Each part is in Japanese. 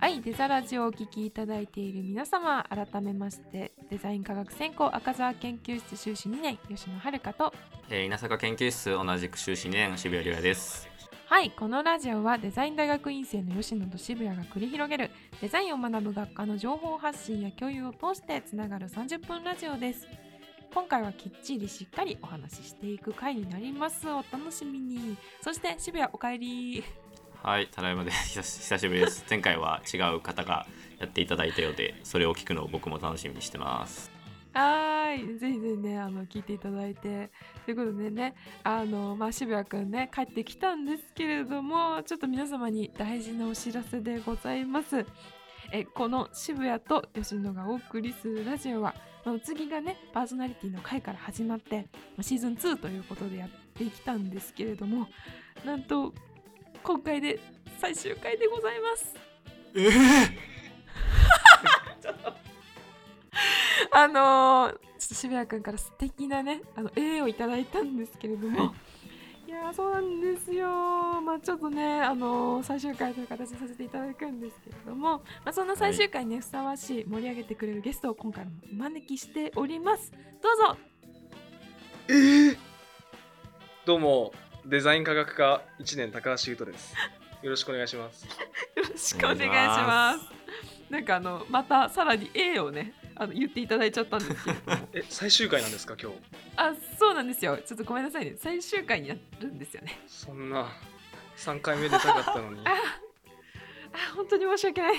はい、デザラジオをお聞きいただいている皆様、改めまして、デザイン科学専攻赤澤研究室修士2年、吉野遥と、えー、稲坂研究室同じく修士2年渋谷亮也です。はい、このラジオはデザイン大学院生の吉野と渋谷が繰り広げるデザインを学ぶ学科の情報発信や共有を通してつながる30分ラジオです。今回はきっちりしっかりお話ししていく回になります。お楽しみに。そして渋谷お帰り。はい、ただいまで久し 久しぶりです。前回は違う方がやっていただいたようで、それを聞くのを僕も楽しみにしてます。はい、ぜひぜひね、あの聞いていただいて。ということでね、あのまあ、渋谷くんね、帰ってきたんですけれども、ちょっと皆様に大事なお知らせでございます。えこの渋谷と吉野がお送りするラジオは、まあ次がね、パーソナリティの回から始まって、まあシーズン2ということでやってきたんですけれども、なんと、今回で最終回でございます。え あのーちょっと渋谷君から素敵なねあの絵をいただいたんですけれども、、はい。やーそうなんですよ。まあちょっとねあのー最終回という形でさせていただくんですけれども、まあ、そんな最終回にねふさわしい盛り上げてくれるゲストを今回もお招きしております。どうぞ。えー、どうもデザイン科学科1年高橋優斗です。よろしくお願いします。よろしくお願いします。なんかあのまたさらに A をねあの言っていただいちゃったんですけれど。も え最終回なんですか今日。あそうなんですよ。ちょっとごめんなさいね。最終回になるんですよね。そんな3回目出たかったのに。ああ本当に申し訳ない。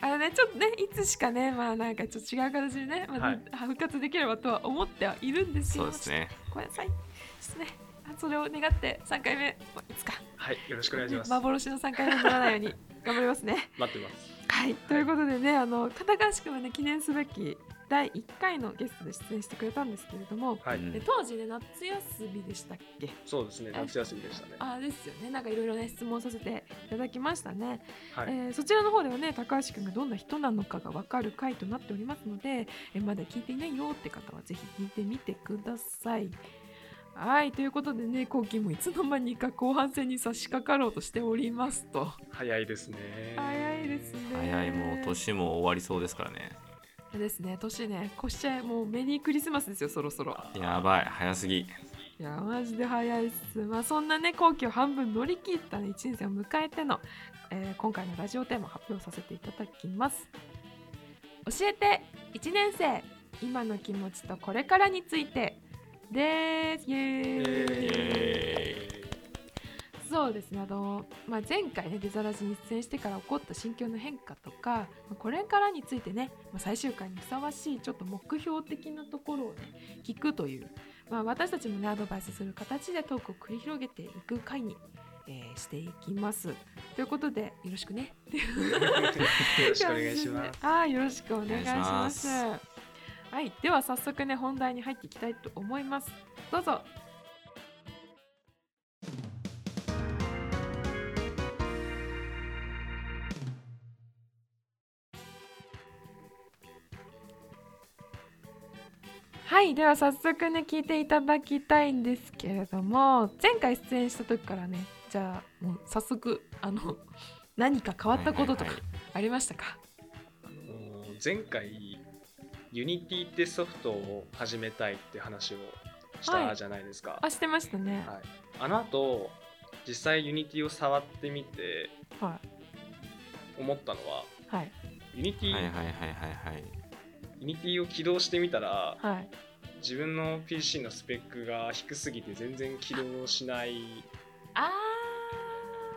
あのね、ちょっとね、いつしかね、まあなんかちょっと違う形でね、まあはい。復活できればとは思ってはいるんですけど、そうですね。ごめんなさい。ちょっとね、あそれを願って3回目、まあいつか、はいよろしくお願いします。幻の3回目にならないように 頑張りますね。待ってます。はい、ということでね、あの片橋君はね、記念すべき第1回のゲストで出演してくれたんですけれども、はい、当時ね、夏休みでしたっけ？そうですね夏休みでしたね。あですよね、なんかいろいろね、質問させていただきましたね。はい、えーそちらの方ではね高橋君がどんな人なのかが分かる回となっておりますので、えーまだ聞いていないよって方はぜひ聞いてみてください。はいということでね後期もいつの間にか後半戦に差し掛かろうとしておりますと。早いですね。早いですね。早いもう年も終わりそうですからね。ですね年ね越しちゃいもうメリークリスマスですよそろそろ。やばい、早すぎ。いやマジで早いっす。まあそんなね後期を半分乗り切ったね1年生を迎えての、えー今回のラジオテーマを発表させていただきます。教えて1年生今の気持ちとこれからについてですイエーイそうですねあの、まあ、前回ねデザラジに出演してから起こった心境の変化とか、まあこれからについてね、まあ、最終回にふさわしいちょっと目標的なところをね聞くという、まあ、私たちもねアドバイスする形でトークを繰り広げていく回に、えーしていきます。ということでよろしくね。よろしくお願いします はい、よろしくお願いします。はい、では早速ね本題に入っていきたいと思います。どうぞ。はい、では早速ね聞いていただきたいんですけれども、前回出演した時からね、じゃあもう早速あの 何か変わったこととかはいはいありましたか？あの前回 Unity ってソフトを始めたいって話をしたじゃないですか、あしてましたね。はい、あの後実際 Unity を触ってみては思ったのははい Unity、はいはいはいはいはい。 Unity を起動してみたらはい。自分の PC のスペックが低すぎて全然起動しないあ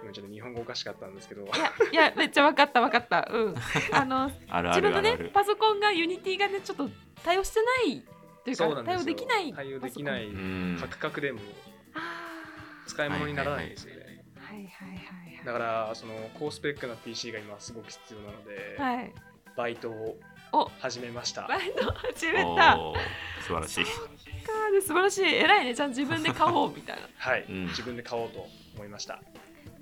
ごめんちょっと日本語おかしかったんですけどあ。いやいやめっちゃわかったわかった。うん。あのあるあ自分のねるあるある。パソコンが Unity がねちょっと対応してないというか対応できない対応できないうん。カクカクでもあ使い物にならないんですよね、あ。はいはいはいだからその高スペックな PC が今すごく必要なので、はい。はい。バイトをお始めましたバイト始めた。素晴らしい。かで素晴らしい偉いねじゃあ自分で買おうみたいはい、うん自分で買おうと思いました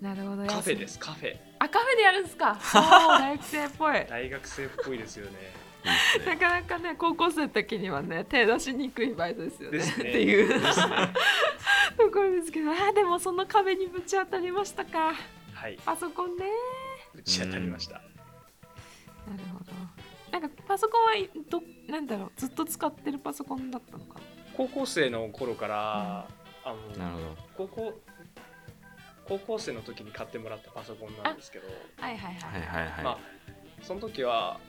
な。なるほど。カフェですカフェ。あカフェでやるんですか？大学生っぽい。大学生っぽいですよね。いいっすなね。かなかね高校生の時にはね手出しにくいバイトですよね。ね。っていう。ね。ところですけどあーでもその壁にぶち当たりましたか。はい。パソコンね。打ち当たりました。なるほど。なんかパソコンはいどなんだろうずっと使ってるパソコンだったのか高校生の頃から、あのなるほど。高校高校生の時に買ってもらったパソコンなんですけど。はいはいははいはいはい、まあその時は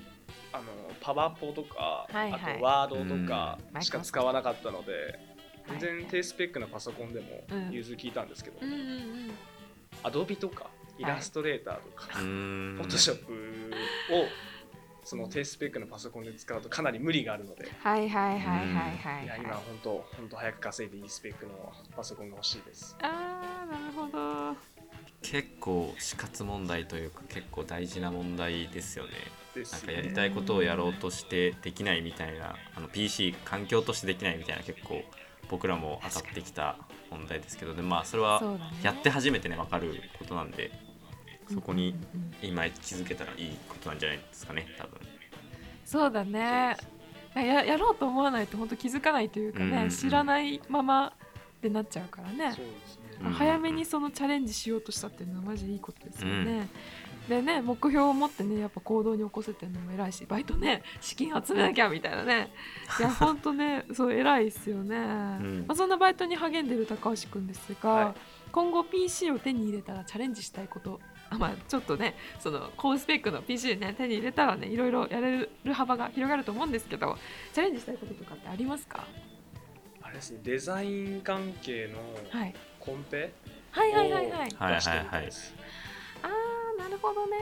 あのパワポとか、はいはい。あとワードとかうん。しか使わなかったので、全然はい低スペックなパソコンでもうん。融通聞いたんですけど、うんうんうん。アドビとかイラストレーターとか、フォトショップをその低スペックなパソコンで使うとかなり無理があるので、はいはいはいはいはいい。や今本当本当早く稼いでいいスペックのパソコンが欲しいです。あーなるほど。結構死活問題というか結構大事な問題ですよね。なんかやりたいことをやろうとしてできないみたいなあの PC 環境としてできないみたいな結構僕らも当たってきた問題ですけどでまあそれはやって初めてね分かることなんでそこにうんうんうん今気づけたらいいことなんじゃないですかね多分。そうだね。ややろうと思わないと本当気づかないというかね、うんうんうん。知らないままってなっちゃうからね。そうですね。うん早めにそのチャレンジしようとしたっていうのはマジでいいことですよね。でね目標を持ってねやっぱ行動に起こせてるのも偉いしバイトね資金集めなきゃみたいなね。いやほんとねそう偉いですよね、ん。まあ、そんなバイトに励んでる高橋くんですが、はい。今後 PC を手に入れたらチャレンジしたいことあまあちょっとねその高スペックの PC ね手に入れたらねいろいろやれる幅が広がると思うんですけどチャレンジしたいこととかってありますか、あれですねデザイン関係のはい、コンペはいはいはいはい。はい出してみたいです。あーなるほどね。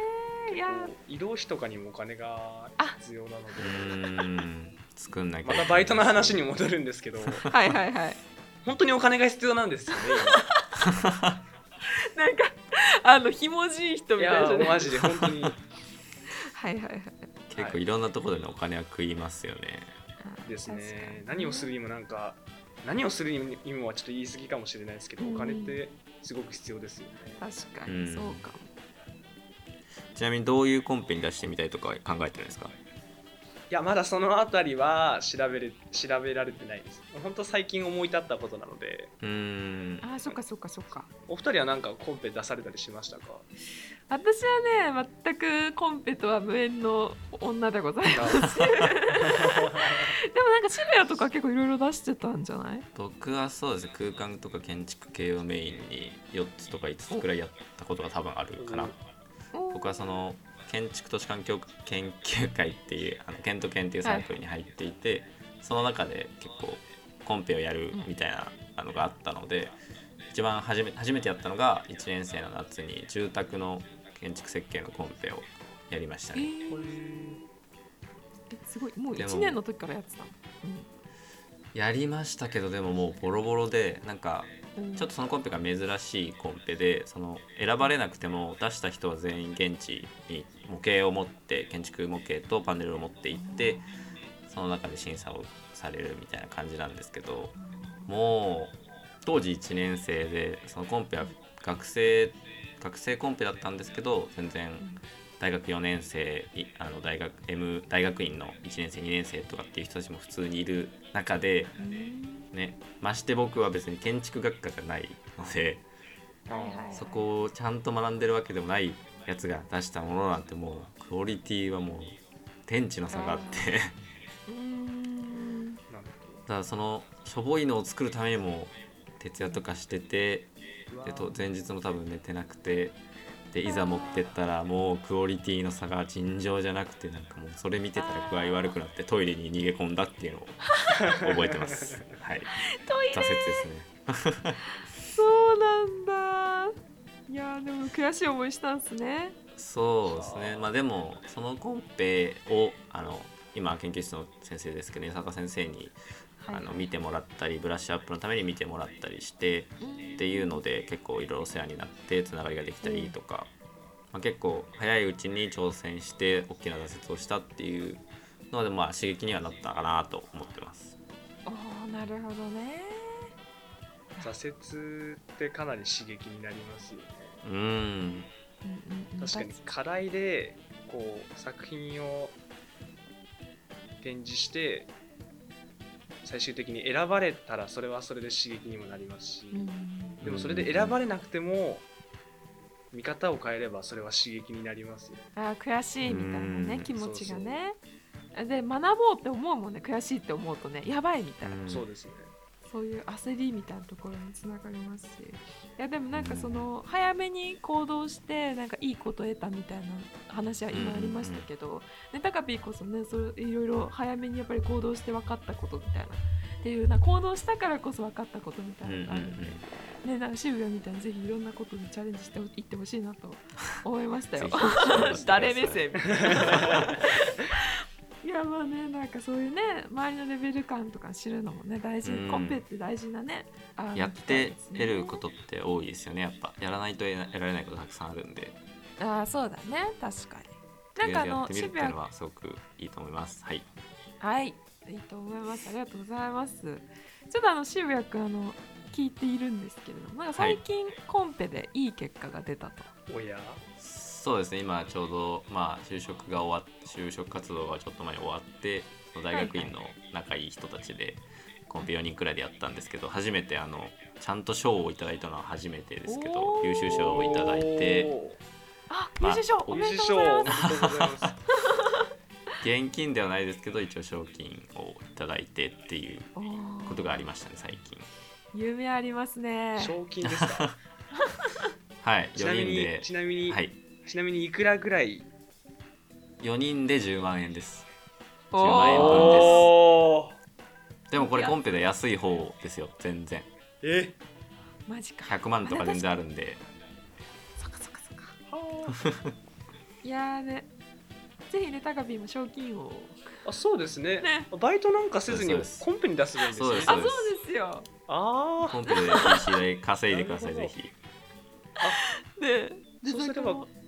いや移動費とかにもお金が必要なのうで、作んなきゃ。またバイトの話に戻るんですけど、はいはいはい。本当にお金が必要なんですよね。なんかあのひもじい人今いやみたいじゃない？マジで本当に。はいはいはい。結構い。ろんなところでねお金は食いますよね。ですね。何をするにもなんか何をするにもはちょっと言い過ぎかもしれないですけど、うん。お金ってすごく必要ですよね。確かうん。にそうかも、ちなみにどういうコンペに出してみたいとか考えてるんですか？いやまだそのあたりは調べれ調べられてないです。本当最近思い立ったことなので、うーん。あーそっかそっかそっか。お二人はなんかコンペ出されたりしましたか？私はね全くコンペとは無縁の女でございます。でもなんか渋谷とか結構いろいろ出してたんじゃない？僕はそうですね空間とか建築系をメインに4つとか5つくらいやったことが多分あるかな。僕はその建築都市環境研究会っていうあのケント研っていうサークルに入っていて、その中で結構コンペをやるみたいなあのがあったので、一番初め初めてやったのが1年生の夏に住宅の建築設計のコンペをやりましたえね。ー。えすごい。もうでも1年の時からやってたの？やりましたけどでももうボロボロでなんかうんちょっとそのコンペが珍しいコンペでその選ばれなくても出した人は全員現地に模型を持って建築模型とパネルを持って行ってその中で審査をされるみたいな感じなんですけどもう当時1年生でそのコンペは学生学生コンペだったんですけど全然大学4年生いあの大学 M 大学院の1年生2年生とかっていう人たちも普通にいる中でうんねまして僕は別に建築学科じゃないのでそこをちゃんと学んでるわけでもないやつが出したものなんてもうクオリティはもう天地の差があって。ただそのしょぼいのを作るためにも徹夜とかしててでと前日も多分寝てなくてでいざ持ってったらもうクオリティの差が尋常じゃなくてなんかもうそれ見てたら具合悪くなってトイレに逃げ込んだっていうのを 覚えてます。はい。トイレ？挫折ですね。そうなんだ。いやーでも悔しい思いしたんすね。そうですね。まあでもそのコンペをあの今研究室の先生ですけど江坂先生にあの見てもらったりブラッシュアップのために見てもらったりしてっていうので結構いろいろお世話になってつながりができたりとか、まあ、結構早いうちに挑戦して大きな挫折をしたっていうのでまあ刺激にはなったかなと思ってます。おーなるほどね。挫折ってかなり刺激になりますよね。うん確かに。課題でこう作品を展示して最終的に選ばれたらそれはそれで刺激にもなりますし、うんでもそれで選ばれなくても見方を変えればそれは刺激になりますよ。あー悔しいみたいなねうん。気持ちがね。で学ぼうって思うもんね悔しいって思うとねやばいみたいな、うん。そうですねそういう焦りみたいなところにつながりますし。いやでもなんかその早めに行動してなんかいいこと得たみたいな話は今ありましたけど、ね、タカピーこそねそういろいろ早めにやっぱり行動して分かったことみたいな。っていうな行動したからこそ分かったことみたいなのがあるんで、ね、なんか渋谷みたいにぜひいろんなことにチャレンジしていってほしいなと思いましたよ。誰目線いやまあねなんかそういうね周りのレベル感とか知るのもね大事、うん。コンペって大事なねあのやって得ることって多いですよね。やっぱやらないと得な得られないことたくさんあるんで。ああそうだね。確かに。なんかあのやってみるっ渋谷ていうのはすごくいいと思います。はい。はい。いいと思います。ありがとうございます。ちょっとあの渋谷くんあの聞いているんですけれどもなんか最近コンペでいい結果が出たと、おや？そうですね。今ちょうどまあ就職が終わっ就職活動がちょっと前に終わってその大学院の仲いい人たちでコンペ4人くらいでやったんですけど初めてあのちゃんと賞をいただいたのは初めてですけど優秀賞をいただいてあまあ優秀賞おおめでとうございまです。とうございます現金ではないですけど一応賞金をいただいてっていうことがありましたね最近。夢ありますね。賞金ですか？はい4ちなみに人で。ちなみに、はいちなみにいくらぐらい？4人で10万円です。お10万円分ーおーでもこれコンペで安い方ですよ全然。え？マジか。100万とか全然あるんで。そっかそっかそっか。いやーね。ぜひねタカピーも賞金を。あそうですね。ね。バイトなんかせずにコンペに出せばいいんですね。そうですあそうですよ。あコンペで PC 代稼いでくださいぜひ。でそうすればでなんかあ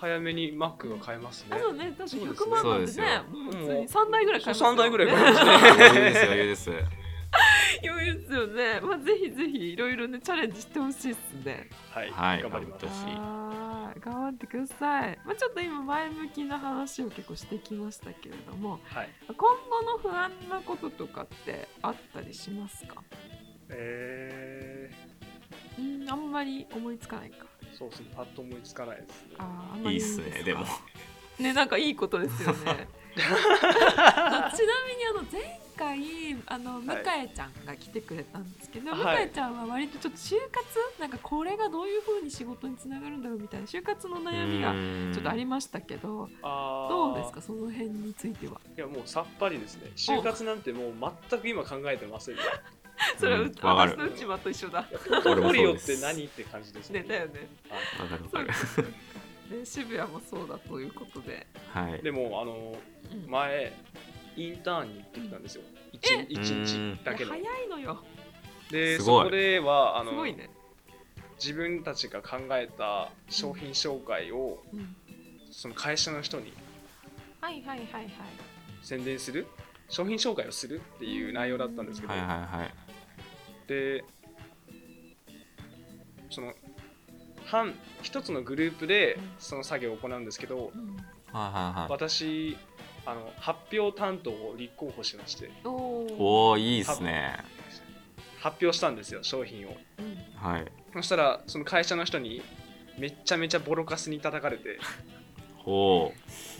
早めに Mac が買えますね。あそうね確かに100そうですね。万なんですもう普通に3台ぐらい買えますそう3台ぐらい買えねますね。余裕ですよ余裕です。余裕ですよね。まあぜひぜひいろいろねチャレンジしてほしいですね。はい、はい。頑張ります。頑張ってほしい。あー頑張ってください、まあ、ちょっと今前向きな話を結構してきましたけれどもはい。今後の不安なこととかってあったりしますか？えうんあんまり思いつかないか。ー、そうですねパッと思いつかないですね。あーあんまりいいっすねでも。ねなんかいいことですよね。ちなみにあの前回あの向はい。井ちゃんが来てくれたんですけど、はい。向井ちゃんは割とちょっと就活なんかこれがどういう風に仕事につながるんだろうみたいな就活の悩みがちょっとありましたけどどうですか？その辺については。いやもうさっぱりですね。就活なんてもう全く今考えてませんね それは、私の内間と一緒だ。トリオって何って感じですねだよね。はい。わかるわそうかるです。ね渋谷もそうだということで。はい。でもあのうん。前インターンに行ってきたんですよ。え？1, 日だけ早いのよ。ですごい。そこではあのすごいね。自分たちが考えた商品紹介をうん。その会社の人にはいはいはいはい。宣伝する？商品紹介をするっていう内容だったんですけど、はいはいはいでその半一つのグループでその作業を行うんですけどうんはいはいはい。私あの発表担当を立候補しまして。おお。いいっすね。発表したんですよ商品を。うんはい。そしたらその会社の人にめっちゃめちゃボロカスに叩かれて。おおあ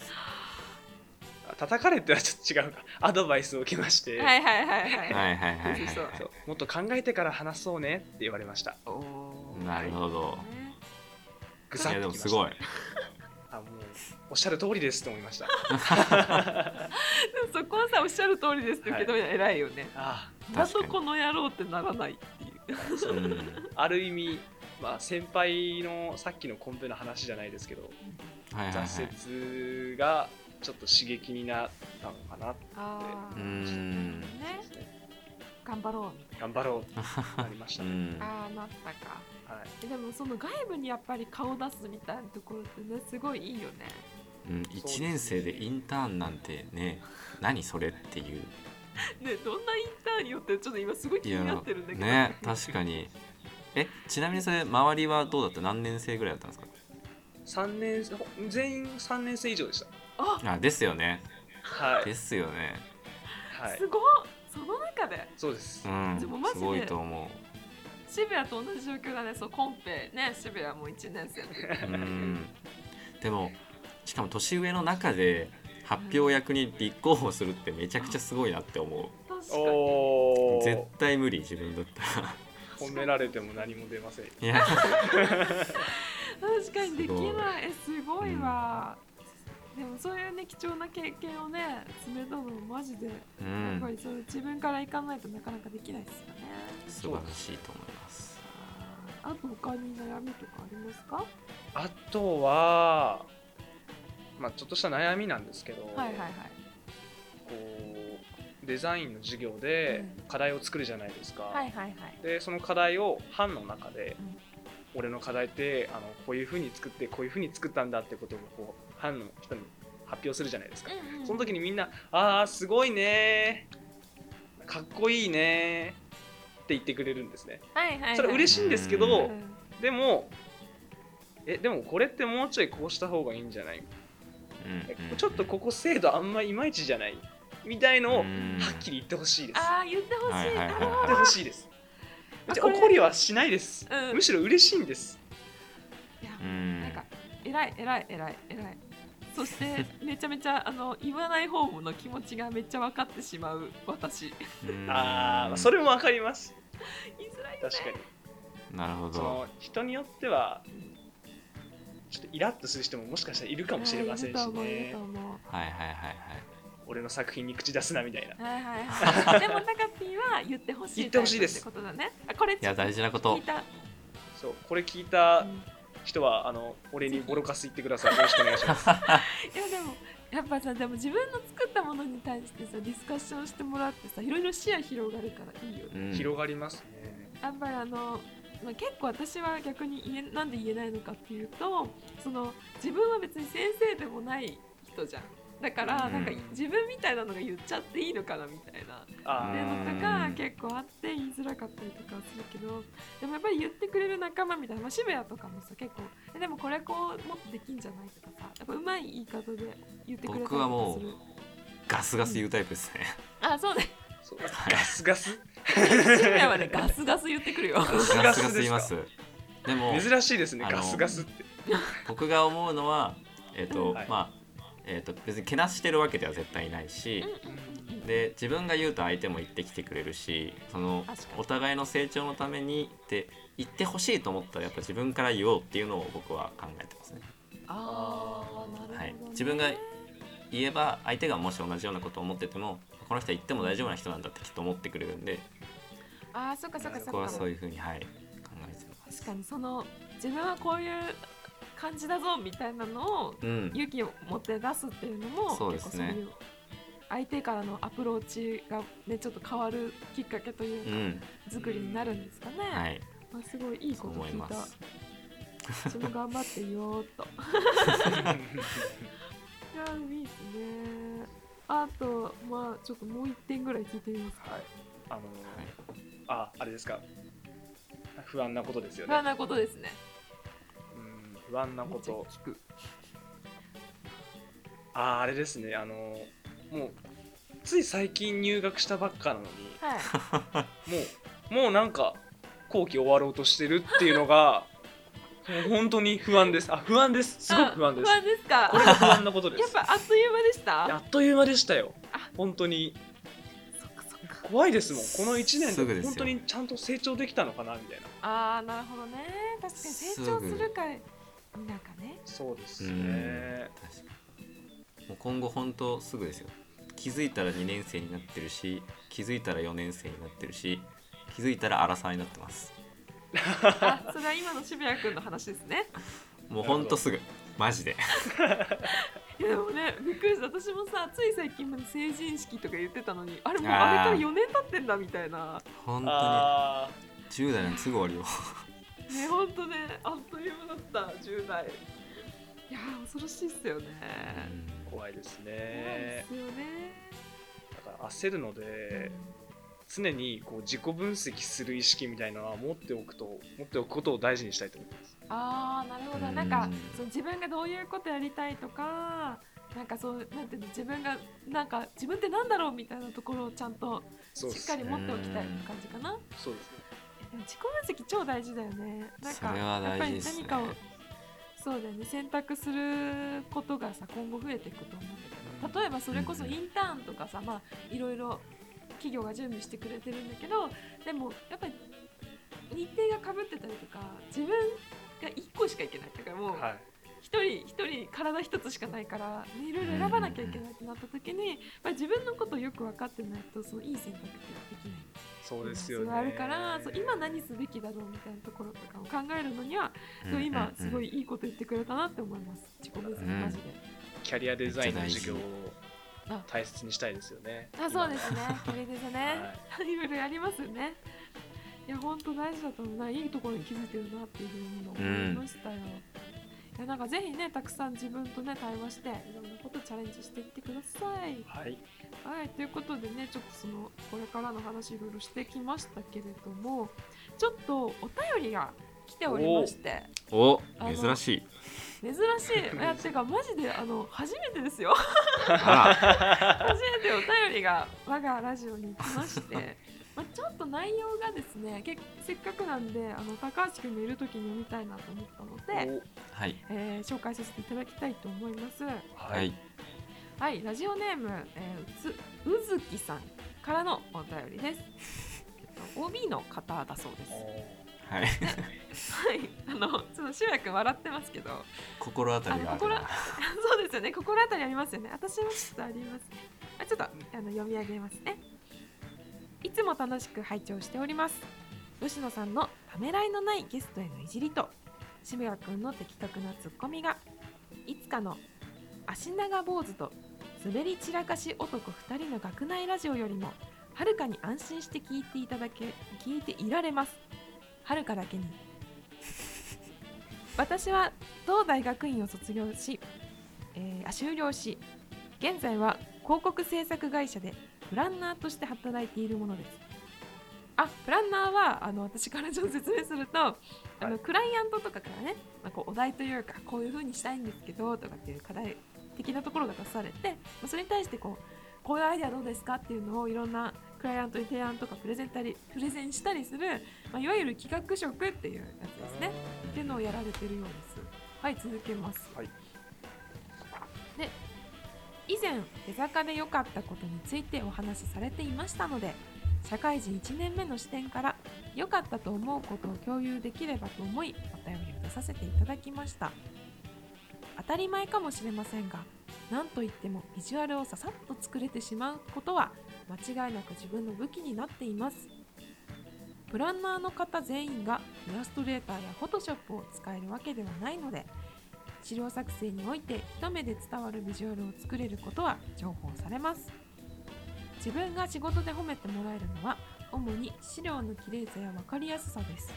叩かれてはちょっと違うか。アドバイスを受けまして、はいはいはいはい。はいはいはいはいそうはそう。もっと考えてから話そうねって言われました。おー。なるほど。ねぐい。いやさっときました。でもすごい。あもうおっしゃる通りですと思いました。でもそこはさおっしゃる通りですって受け止めたら偉いよね。あだとこの野郎ってならないっていう。そう。うん。ある意味、まあ、先輩のさっきのコンペの話じゃないですけどはいはいはい。挫折がちょっと刺激になったのかなあー。うん。ね頑張ろうみたい頑張ろうってなりましたね、うん。な。ああなったか。はい、えでもその外部にやっぱり顔出すみたいなところってねすごいいいよね。うん、1年生でインターンなんてね何それっていう。ねどんなインターンによってちょっと今すごい気になってるんだけど。ね確かに。えちなみにそれ周りはどうだった？何年生ぐらいだったんですか？3年生全員3年生以上でしたああですよね。はい、ですよね。はい。す、ごっ。その中で。そうです。うんでもマジで。すごいと思渋谷と同じ状況だね。そうコンペね渋谷も1年生 うん。でもしかも年上の中で発表役に立候補するってめちゃくちゃすごいなって思確かに。う絶おー対無理自分だったら。褒められても何も出ません。いや。確かにできすごいない。えすごいわ、でもそういうね貴重な経験をね積めたのマジで、うやっぱんりそう自分から行かないとなかなかできないですよね。素晴らしいと思います。あと他に悩みとかありますか？あとはまあちょっとした悩みなんですけど、はいはいはい。こうデザインの授業でうん。課題を作るじゃないですか、はいはいはい。でその課題を班の中で、うん。俺の課題ってあのこういうふうに作ってこういうふうに作ったんだってことをこう班の人に発表するじゃないですか、うんうんその時にみんな「あーすごいねかっこいいね」って言ってくれるんですね。はいはいはい。それ嬉しいんですけど、うんでもえでもこれってもうちょいこうした方がいいんじゃない？うんちょっとここ精度あんまいまいちじゃない？みたいのをはうん。っきり言ってほしいです。ああ言ってほしい、はいはいはいなる言ってほしいです。怒りはしないです、うん。むしろ嬉しいんです。いやうん。なんか偉い偉い偉い偉いそしてめちゃめちゃあの言わない方の気持ちがめっちゃ分かってしまう私。うん。ああそれもわかります。言いづらいよね。確かに。なるほど。その人によってはちょっとイラッとする人ももしかしたらいるかもしれませんしね。はいはいはいはい。俺の作品に口出すなみたいな。はいはいはい。でもタカピーは言ってほしい言ってほしいですことだね。あこれいや大事なこと。聞いた、そうこれ聞いたうん人はあの俺にボロカス言ってください。よろしくお願いします。いやでもやっぱさでも自分の作ったものに対してさディスカッションしてもらってさいろいろ視野広がるからいいよね。うん。広がりますね。やっぱりあの、まあ、結構私は逆に言えなんで言えないのかっていうとその自分は別に先生でもない人じゃんだから、うん。なんか自分みたいなのが言っちゃっていいのかなみたいな。のとか結構あって言いづらかったりとかはするけどでもやっぱり言ってくれる仲間みたいな、まあ、渋谷とかもさ結構えでもこれこうもっとできんじゃないとかさやっぱうまい言い方で言ってくれたりと僕はもうかするガスガス言うタイプですね。あそうね。そう。ガスガス？渋谷はねガスガス言ってくるよ。ガスガス言います。でも珍しいですねガスガスって。僕が思うのはえっ、と、はい。まあえっ、と別にけなしてるわけでは絶対ないし、うんで自分が言うと相手も言ってきてくれるしそのお互いの成長のためにって言ってほしいと思ったらやっぱ自分から言おうっていうのを僕は考えてますね。ああなるほど、ねはい自分が言えば相手がもし同じようなことを思っててもこの人は言っても大丈夫な人なんだってきっと思ってくれるんでああそっかそっかそっかそういうふうにはい考えてます。確かにその自分はこういう感じだぞみたいなのをうん、勇気を持って出すっていうのもそうですね。結構そういう相手からのアプローチがねちょっと変わるきっかけというか、うん、作りになるんですかね、はい、まあ、すごいいいこと聞いた。私も頑張って言おうっと。いやいいですね。あとまあちょっともう一点ぐらい聞いてみますか。はい。あのああれですか。不安なことですよね。不安なことですね。うん不安なこと。聞く。あああれですね。あのもうつい最近入学したばっかなのにはい。もうもうなんか後期終わろうとしてるっていうのがもう本当に不安です。あ不安です。すごく不安です。あ不安ですか？これが不安なことでやっすぱあっという間でした？あっという間でしたよ。あ。本当に。そっかそっか。怖いですもん。この1年で本当にちゃんと成長できたのかなみたいな。ああなるほどね。確かに成長するか否かね。そうですうんね確かに。もう今後本当すぐですよ。気づいたら2年生になってるし気づいたら4年生になってるし気づいたら荒沢になってます。あそれは今の渋谷君の話ですね。もうほんとすぐ。マジで。いやでもねびっくりした。私もさつい最近まで成人式とか言ってたのにあれもうあれから4年経ってんだみたいな。本当に。あ10代なんてすぐ終わるよねほんとねあっという間だった10代。いやー恐ろしいっすよね。ー怖いです怖いねですよね。だから焦るので常にこう自己分析する意識みたいなのは持っておくと持っておくことを大事にしたいと思います。ああなるほど。うん。なんかそう自分がどういうことやりたいとかなんかそうなんていうの自分がなんか自分ってなんだろうみたいなところをちゃんとしっかり持っておきたいって感じかな。そうですね自己分析超大事だよね。なんかやっぱり何かをそうだよね選択することがさ今後増えていくと思うんだけど例えばそれこそインターンとかさ、まあいろいろ企業が準備してくれてるんだけどでもやっぱり日程がかぶってたりとか自分が1個しか行けない。だからもうはい。一人一人体一つしかないからねいろいろ選ばなきゃいけないってなった時に、まあ、自分のことをよく分かってないとそのいい選択ってできないそうですよね。があるからそう今何すべきだろうみたいなところとかを考えるのには、うんそう今うんすごいいいこと言ってくれたなって思います。自己分析マジで、キャリアデザインの授業をあ大切にしたいですよね。あそうですね。これですね、、はい。ろいろやりますよね。いや本当大事だと思う。ないいところに気づいてるなっていうふうに今思いましたよ、いやなんかぜひねたくさん自分とね対話していろんなことチャレンジしていってください。はい。はい、ということでね、ちょっとそのこれからの話いろいろしてきましたけれども、ちょっとお便りが来ておりまして、お珍しい。珍しい、いやてかマジであの初めてですよ。あ 初めてお便りが我がラジオに来まして、まあちょっと内容がですね、けせっかくなんであの高橋君がいる時に読みたいなと思ったので、らはいえー紹介させていただきたいと思います。おははいはい、ラジオネーム、えー、うつうずきさんからのお便りです。えっと OB の方だそうです。はいはい、あの、ちょっとしばらく笑ってますけど、心当たりがあるな そうですよね、心当たりありますよね。私もちょっとありますね。あちょっとあの読み上げますね。いつも楽しく拝聴しております。吉野さんのためらいのないゲストへのいじりと、渋谷くんの的確なツッコミが、いつかの足長坊主と滑り散らかし男2人の学内ラジオよりも、はるかに安心して聞いていただけ、聞いていられます。はるかだけに。私は同大学院を卒業し、えーあ修了し現在は広告制作会社でプランナーとして働いているものです。あプランナーはあの私からちょっと説明すると、あのクライアントとかからね、まあ、こうお題というかこういう風にしたいんですけどとかっていう課題的なところが出されて、まあ、それに対してこうこういうアイデアどうですかっていうのをいろんなクライアントに提案とかプレゼンたりプレゼンしたりする、まあ、いわゆる企画職っていうやつですね。っていうのをやられてるようです。はい続けます、はい。で以前出坂で良かったことについてお話しされていましたので社会人1年目の視点から良かったと思うことを共有できればと思いお便りを出させていただきました。当たり前かもしれませんが何といってもビジュアルをささっと作れてしまうことは間違いなく自分の武器になっています。プランナーの方全員がイラストレーターやフォトショップを使えるわけではないので資料作成において一目で伝わるビジュアルを作れることは重宝されます。自分が仕事で褒めてもらえるのは主に資料の綺麗さや分かりやすさです。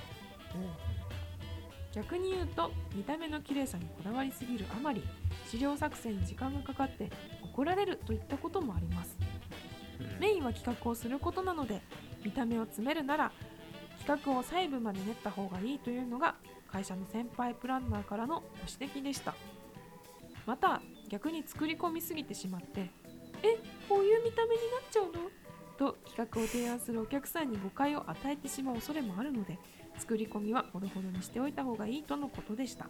逆に言うと見た目の綺麗さにこだわりすぎるあまり資料作成に時間がかかって怒られるといったこともあります。メインは企画をすることなので見た目を詰めるなら企画を細部まで練った方がいいというのが会社の先輩プランナーからのご指摘でした。また逆に作り込みすぎてしまってえこういう見た目になっちゃうの？と企画を提案するお客さんに誤解を与えてしまう恐れもあるので作り込みはほどほどにしておいた方がいいとのことでした。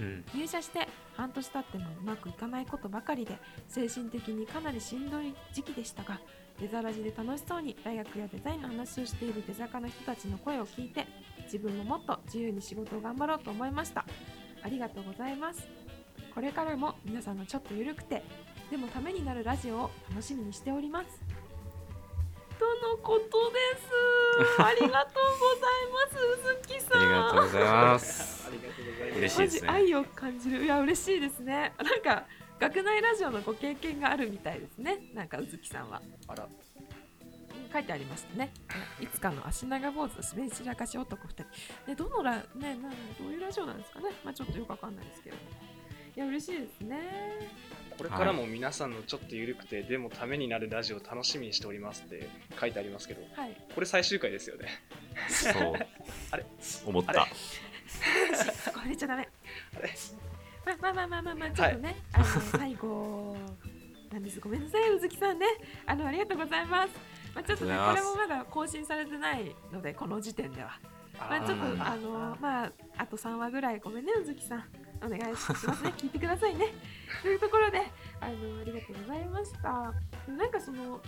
うん。入社して半年経ってもうまくいかないことばかりで精神的にかなりしんどい時期でしたがデザラジで楽しそうに大学やデザインの話をしているデザカの人たちの声を聞いて自分ももっと自由に仕事を頑張ろうと思いました。ありがとうございます。これからも皆さんのちょっと緩くてでもためになるラジオを楽しみにしております。とのことです。ありがとうございます。うずきさん。ありがとうございます。ありがとうございますマ嬉しいですね。ジ愛を感じる。いや嬉しいですね。なんか学内ラジオのご経験があるみたいですね。なんかうずきさんは。あら書いてありましたね。いつかの足長坊主滑り散らかし男2人。でどのラねなどういうラジオなんですかね。まあちょっとよくわかんないですけど。いや嬉しいですね。これからも皆さんのちょっと緩くて、でもためになるラジオを楽しみにしておりますって書いてありますけど。はい。これ最終回ですよね。そう。あれ？思った。そ こは出ちゃダメ。あれ？まあまあまあまあまあまあちょっとね、あの最後。なんです。ごめんなさいうずきさんね。あのありがとうございますまあ、ちょっとねこれもまだ更新されてないのでこの時点では。まあ、ちょっとうん。あのまああと3話ぐらいごめんねうずきさん。お願いしますね。聞いてくださいね。というところであのありがとうございました。なんかその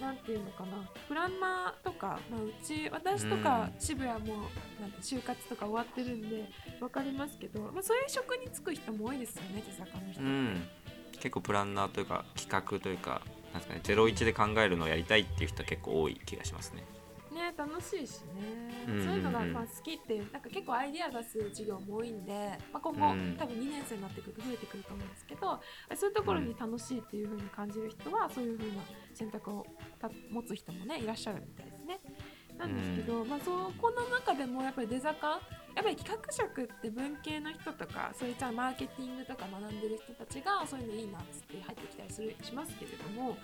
なんていうのかな。プランナーとか、まあ、うち私とかうん。渋谷もなんて就活とか終わってるんで分かりますけど、まあ、そういう職に就く人も多いですよね手坂の人うん。結構プランナーというか企画というかなんですかね01で考えるのをやりたいっていう人は結構多い気がしますね。ね楽しいしね、うんうんうん。そういうのがまあ好きってなんか結構アイディア出す授業も多いんで、まあ、今後、うん。多分2年生になってくると増えてくると思うんですけどそういうところに楽しいっていう風に感じる人はそういう風な選択をた持つ人もねいらっしゃるみたいですね。なんですけど、まあ、そこの中でもやっぱり出坂やっぱり企画職って文系の人とかそういったマーケティングとか学んでる人たちがそういうのいいなっつって入ってきたりするしますけれども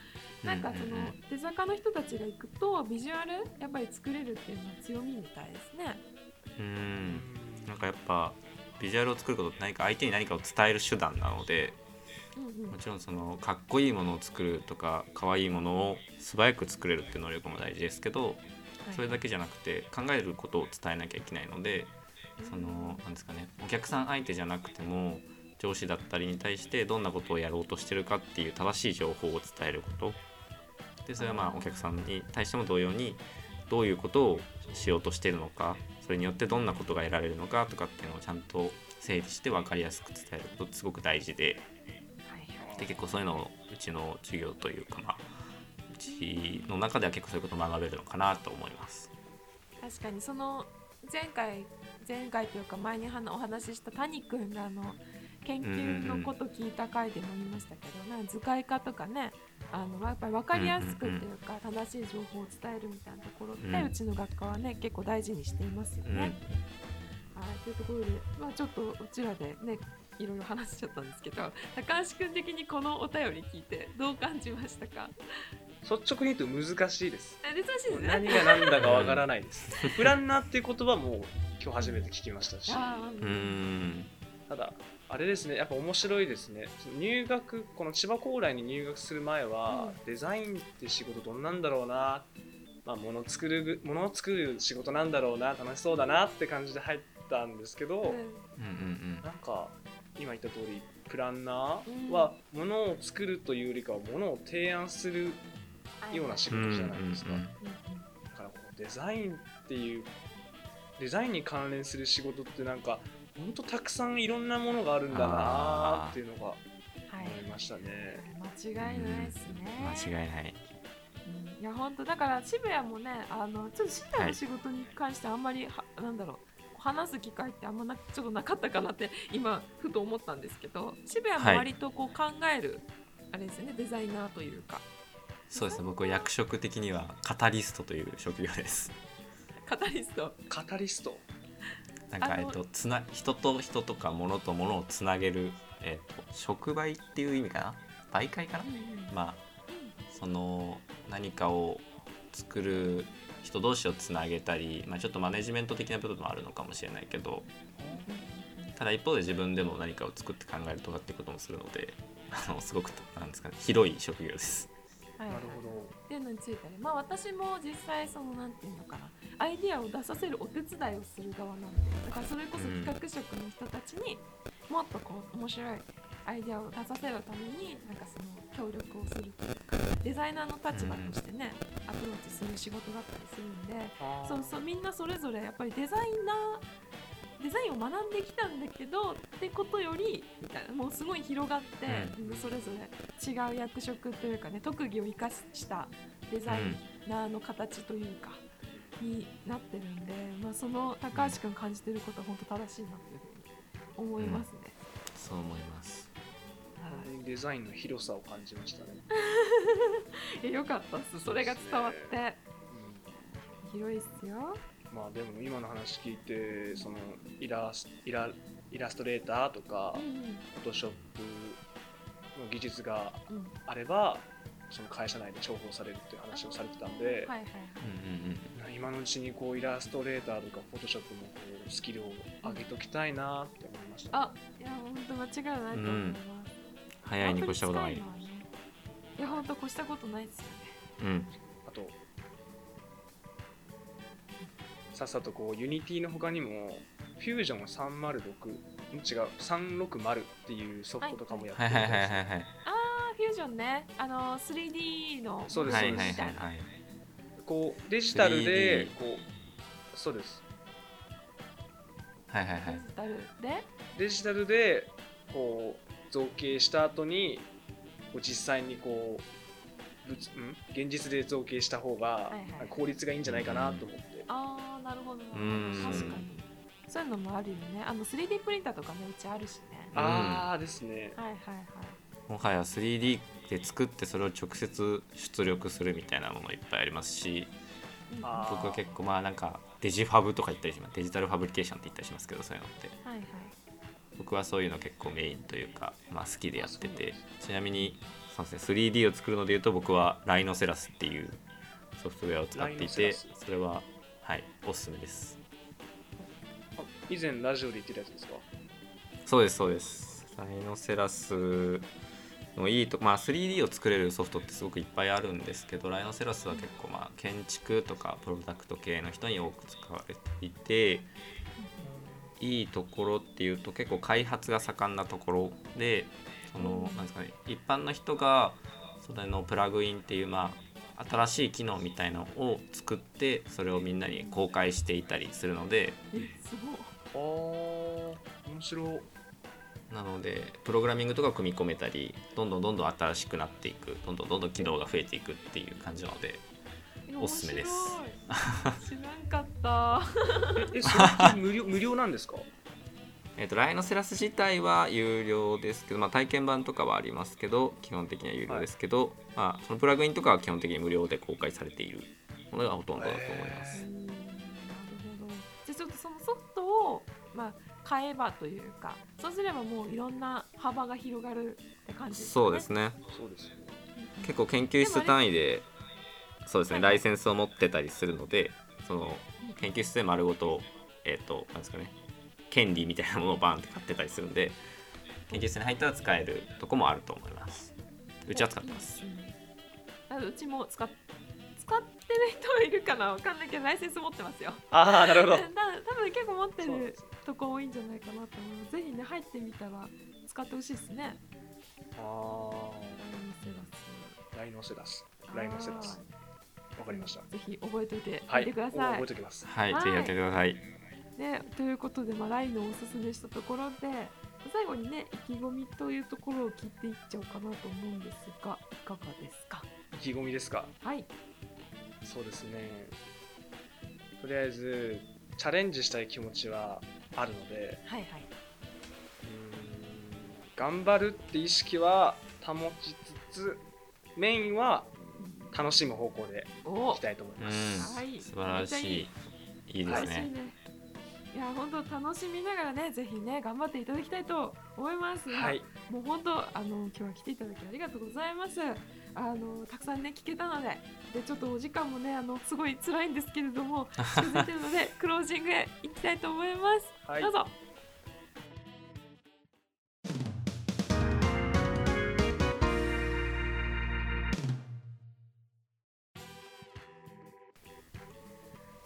なんかそのうん。うんうん出坂の人たちが行くとビジュアルやっぱり作れるっていうのは強みみたいですね。うん。なんかやっぱビジュアルを作ることって何か相手に何かを伝える手段なのでもちろんそのかっこいいものを作るとか可愛いものを素早く作れるっていう能力も大事ですけどそれだけじゃなくて考えることを伝えなきゃいけないのでそのなんですかねお客さん相手じゃなくても上司だったりに対してどんなことをやろうとしてるかっていう正しい情報を伝えること。でそれはまあお客さんに対しても同様にどういうことをしようとしているのかそれによってどんなことが得られるのかとかっていうのをちゃんと整理して分かりやすく伝えることってすごく大事で。で結構そういうのをうちの授業というかまあうちの中では結構そういうことを学べるのかなと思います。確かにその前回前回というか前にはお話しした谷君があの研究のこと聞いた回でも言いましたけど、なんか図解化とかねあのやっぱり分かりやすくっていうか、正しい情報を伝えるみたいなところって、ううんちの学科はね結構大事にしていますようんね。はい、というところで、まあ、ちょっとうちらでねいろいろ話しちゃったんですけど高橋君的にこのお便り聞いてどう感じましたか？率直に言うと難しいです。あ珍しいですね。何が何だかわからないです。プランナーっていう言葉も今日初めて聞きましたし。ただあれですねやっぱ面白いですね。その入学この千葉高麗に入学する前は、うん。デザインって仕事どんなんだろうな。まあ物作る物を作る仕事なんだろうな。楽しそうだなって感じで入ったんですけど、うん。なんか今言った通りプランナーは物を作るというよりかは物を提案するような仕うん事じゃないですか、だからこうデザインっていうデザインに関連する仕事ってなんかほんとたくさんいろんなものがあるんだなっていうのがはい。思いましたね。間違いないですね。間違いない。うん。いや本当だから渋谷もねあのちょっと渋谷の仕事に関してあんまりは、なんだろう話す機会ってあんまなちょっとなかったかなって今ふと思ったんですけど渋谷もはい。割とこう考える、あれですよねデザイナーというか。そうですね。僕は役職的にはカタリストという職業ですカタリスト。カタリストなんかえっとつな人と人とか物と物をつなげるえっと触媒っていう意味かな？媒介かな？まあその何かを作る人同士をつなげたり、まあ、ちょっとマネジメント的な部分もあるのかもしれないけどただ一方で自分でも何かを作って考えるとかってこともするのであのすごくなんですかね広い職業です。はい。はいなるほど。っていうのについてね。まあ私も実際そのなんていうのかな。アイディアを出させるお手伝いをする側なんで。だからそれこそ企画職の人たちにもっとこう面白いアイディアを出させるためになんかその協力をするというかデザイナーの立場としてね、アプローチする仕事だったりするんで。そうそうみんなそれぞれやっぱりデザイナーデザインを学んできたんだけどってことよりみたいなもうすごい広がって、うみん。なそれぞれ違う役職というかね特技を生かしたデザイナーの形というか、になってるんで、まあ、その高橋君感じてることは本当正しいなっていうふうに思いますね。そう思います。はい。デザインの広さを感じましたね。えよかったっす。それが伝わって。うん。広いっすよ。まあでも今の話聞いてそのイラスイライラストレーターとかうんうんフォトショップの技術がうん。あればその会社内で重宝されるっていう話をされてたんで、はいはい今のうちにこうイラストレーターとかフォトショップもこうスキルを上げときたいなって思いました、あいや本当間違いないと思います。早いに越したことない。いや本当越したことないですよね。うん。あとさっさとこう Unity の他にもフュージョン306ん違う360っていうソフトとかもやってはいるんですよ。はい。はいはいはいあーフュージョンね。あの 3D のそうですみたい。なこうデジタルで 3D こうそうです。はいはいはい。デジタルで？デジタルでこう造形した後にこう実際にこう現実で造形した方が効率がいいんじゃないかなと思って、ああなるほど。確かに。そういうのもあるよね。あの 3D プリンターとかねうちあるしね。ああですね。はいはいはい。もはや 3D で作ってそれを直接出力するみたいなものいっぱいありますし僕は結構まあなんかデジファブとか言ったりします。デジタルファブリケーションって言ったりしますけどそういうのって。はいはい。僕はそういうの結構メインというか、まあ、好きでやってて。ちなみにそうですね 3D を作るのでいうと僕はライノセラスっていうソフトウェアを使っていてライノセラス。それははいおすすめです。あ以前ラジオで言ってたやつですか？そうですそうです。ライノセラスのいいとまあ 3D を作れるソフトってすごくいっぱいあるんですけどライノセラスは結構まあ建築とかプロダクト系の人に多く使われていていいところっていうと結構開発が盛んなところでそのなんですかね一般の人がそれのプラグインっていうまあ新しい機能みたいのを作ってそれをみんなに公開していたりするので。えすごい。あー面白。いなのでプログラミングとか組み込めたりどんどんどんどん新しくなっていくどんどんどんどん機能が増えていくっていう感じなのでえおすすめです。知らんかった。ええそれって無料無料なんですか？えー、とライノセラス自体は有料ですけど、まあ、体験版とかはありますけど基本的には有料ですけど、まあ、そのプラグインとかは基本的に無料で公開されているものがほとんどだと思います。うんなるほど。じゃあちょっとそのソフトをまあ買えばというかそうすればもういろんな幅が広がるって感じですかね？そうですね。結構研究室単位でそうですねはい。ライセンスを持ってたりするのでその研究室で丸ごとえっ、となんですかね権利みたいなものをバーンって買ってたりするんで研究室に入ったら使えるとこもあると思います。うちは使ってます。うちも使っ使ってる人はいるかなわかんないけどライセンス持ってますよ。ああなるほど。だ多分結構持ってるとこ多いんじゃないかなと思いますぜひね入ってみたら使ってほしいですね。あライノセラスーライノセラスライノセラスわかりました。ぜひ覚えておいてはいみてください、覚えておきます。はい、はい。ぜひやってくださいね、ということで、まあ、ラインをおすすめしたところで最後にね意気込みというところを聞いていっちゃおうかなと思うんですがいかがですか？意気込みですか？はい。そうですね。とりあえずチャレンジしたい気持ちはあるのではいはい、うーん頑張るって意識は保ちつつメインは楽しむ方向でお。いきたいと思いうん。ます、はい。素晴らしい。いい。です楽しいねいや本当楽しみながらねぜひね頑張っていただきたいと思います。はいもう本当あの今日は来ていただきありがとうございます。あのたくさんね聞けたので、でちょっとお時間もねあのすごい辛いんですけれども 近づいてるのでクロージングへ行きたいと思います。はいどうぞ。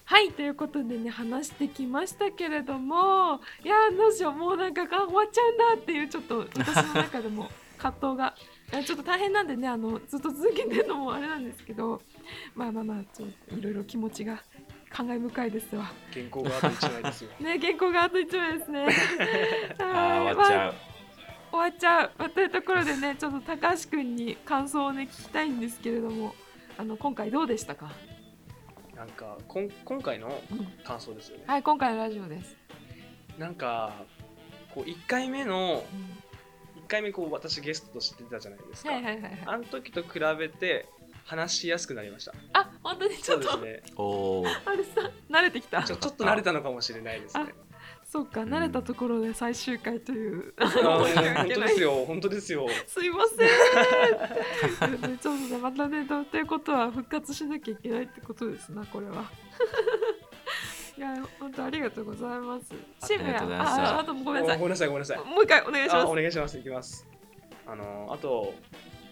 はいということでね話してきましたけれどもいやーどうしようもうなんかあ終わっちゃうんだっていうちょっと私の中でも 葛藤がちょっと大変なんでねあのずっと続けてるのもあれなんですけどまあまあまあちょっといろいろ気持ちが感慨深いですわ。原稿があと1枚ですよ。ね原稿があと1枚ですね。あ はい。ー終わっちゃう、終わっちゃう、まあというところでねちょっと高橋くんに感想をね聞きたいんですけれどもあの今回どうでしたか、なんかこん今回のうん。感想ですよね。はい今回のラジオです、なんかこう1回目のうん。1回目こう私ゲストとして出たじゃないですか、はいはいはいはい。あの時と比べて話しやすくなりました。あ本当にちょっと、そうですね。おー。あれさ慣れてきた。ちょちょっと慣れたのかもしれないですねそうか慣れたところで最終回という、本当ですよ。本当ですよ。すいません。ちょっとねまたねとということは復活しなきゃいけないってことですなこれは。いや本当ありがとうございます。渋谷ありがとうございました。あああとごめんなさい。ごめんなさいごめんなさい。もう一回お願いします。あお願いしますいきます。あのあと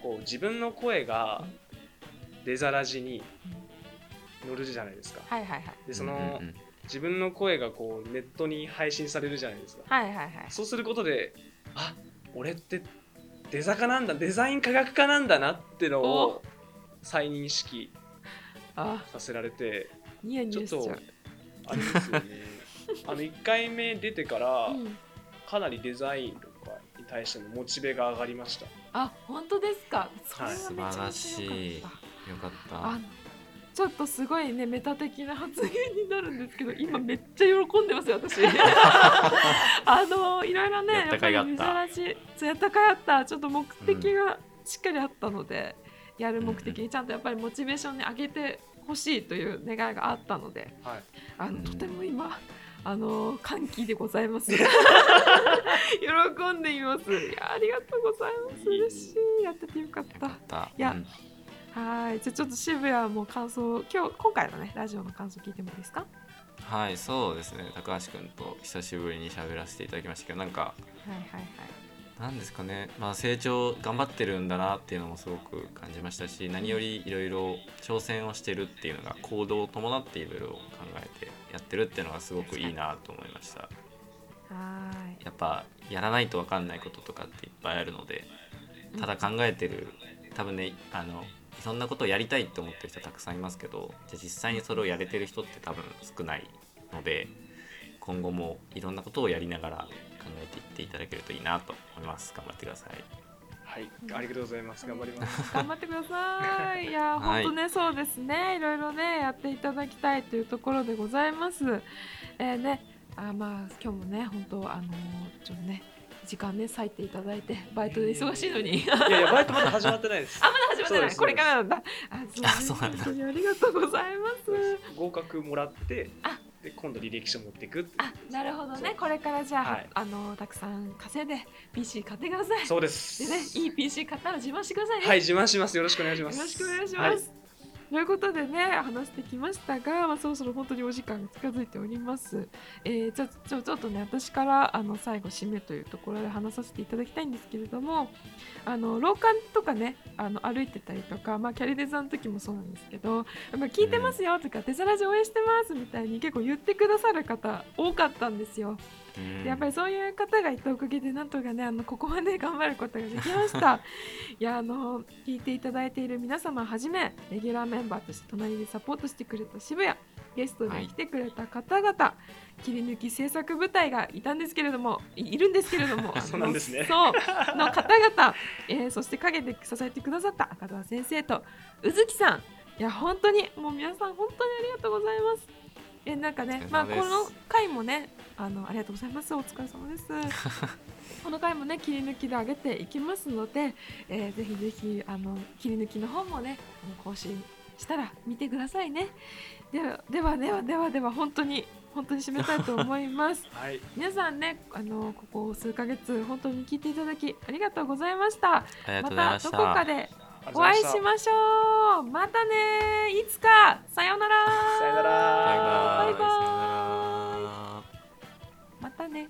こう自分の声が出ざらじに乗るじゃないですか。はいはいはい。でその、うんうんうん自分の声がこうネットに配信されるじゃないですか。はいはいはい。そうすることであ俺ってデザ科なんだデザイン科学科なんだなってのを再認識あ。させられてちょっとあれですよね。あの1回目出てからうん。かなりデザインとかに対してのモチベが上がりました。あ本当ですか。それはめちゃ素晴めちゃらしいよかったよかった。あのちょっとすごいねメタ的な発言になるんですけど今めっちゃ喜んでますよ私。あのいろいろねやっぱり珍しいそうやったかいあった。ちょっと目的がしっかりあったので、やる目的にちゃんとやっぱりモチベーションに上げてほしいという願いがあったのではい。あのとても今あの歓喜でございます。喜んでいます。いやありがとうございます。嬉しい。やっててよかった。った。いやうんはい、じゃあちょっと渋谷も感想、今日今回のねラジオの感想聞いてもいいですか？はいそうですね高橋君と久しぶりに喋らせていただきましたけどなんかはいはいはい。なんですかね、まあ、成長頑張ってるんだなっていうのもすごく感じましたし何よりいろいろ挑戦をしてるっていうのが行動を伴っていろいろ考えてやってるっていうのがすごくいいなと思いましたはやっぱやらないと分かんないこととかっていっぱいあるので。ただ考えてる多分ねあのそんなことをやりたいって思ってる人たくさんいますけどじゃあ実際にそれをやれてる人って多分少ないので今後もいろんなことをやりながら考えていっていただけるといいなと思います。頑張ってください。はいありがとうございます。頑張ります。頑張ってください。いやはい。本当ねそうですね。いろいろねやっていただきたいというところでございます。えー、ねあまあ今日もね本当あのちょっとね時間ね割いていただいてバイトで忙しいのに。いやいやバイトまだ始まってないです。あまだ始まってない？そうですこれからなんだ。あそう,、ね、あそうなんだ。本当にありがとうございます。合格もらってあ。で今度履歴書持っていくあなるほどね。これからじゃあ、はい。あのたくさん稼いで PC 買ってください。そうです。でねいい PC 買ったら自慢してくださいね。はい自慢します。よろしくお願いします。よろしくお願いします、ということでね話してきましたが、まあ、そろそろ本当にお時間が近づいております、えー、ちょちょちょっとね私からあの最後締めというところで話させていただきたいんですけれどもあの廊下とかねあの歩いてたりとか、まあ、キャリデザの時もそうなんですけどやっぱ聞いてますよとか、デザラジ応援してますみたいに結構言ってくださる方多かったんですよ。やっぱりそういう方がいたおかげでなんとかねあのここまで頑張ることができました。いやあの聞いていただいている皆様はじめレギュラーメンバーとして隣でサポートしてくれた渋谷ゲストで来てくれた方々、切り抜き制作部隊がいたんですけれどもいいるんですけれども。そうなんですね。そうの方々、えーそして陰で支えてくださった赤澤先生と宇月さん。いや本当にもう皆さん本当にありがとうございますえなんかねまあこの回もねあのありがとうございます。お疲れ様です。この回もね切り抜きで上げていきますので、えーぜひぜひあの切り抜きの方もね更新したら見てくださいね。ではではではではでは本当に本当に締めたいと思います。はい。皆さんねあのここ数ヶ月本当に聞いていただきありがとうございました。ありがとうございまましたどこかでお会いしましょう。またね。いつか。さようなら。さよなら。バイバイ。またね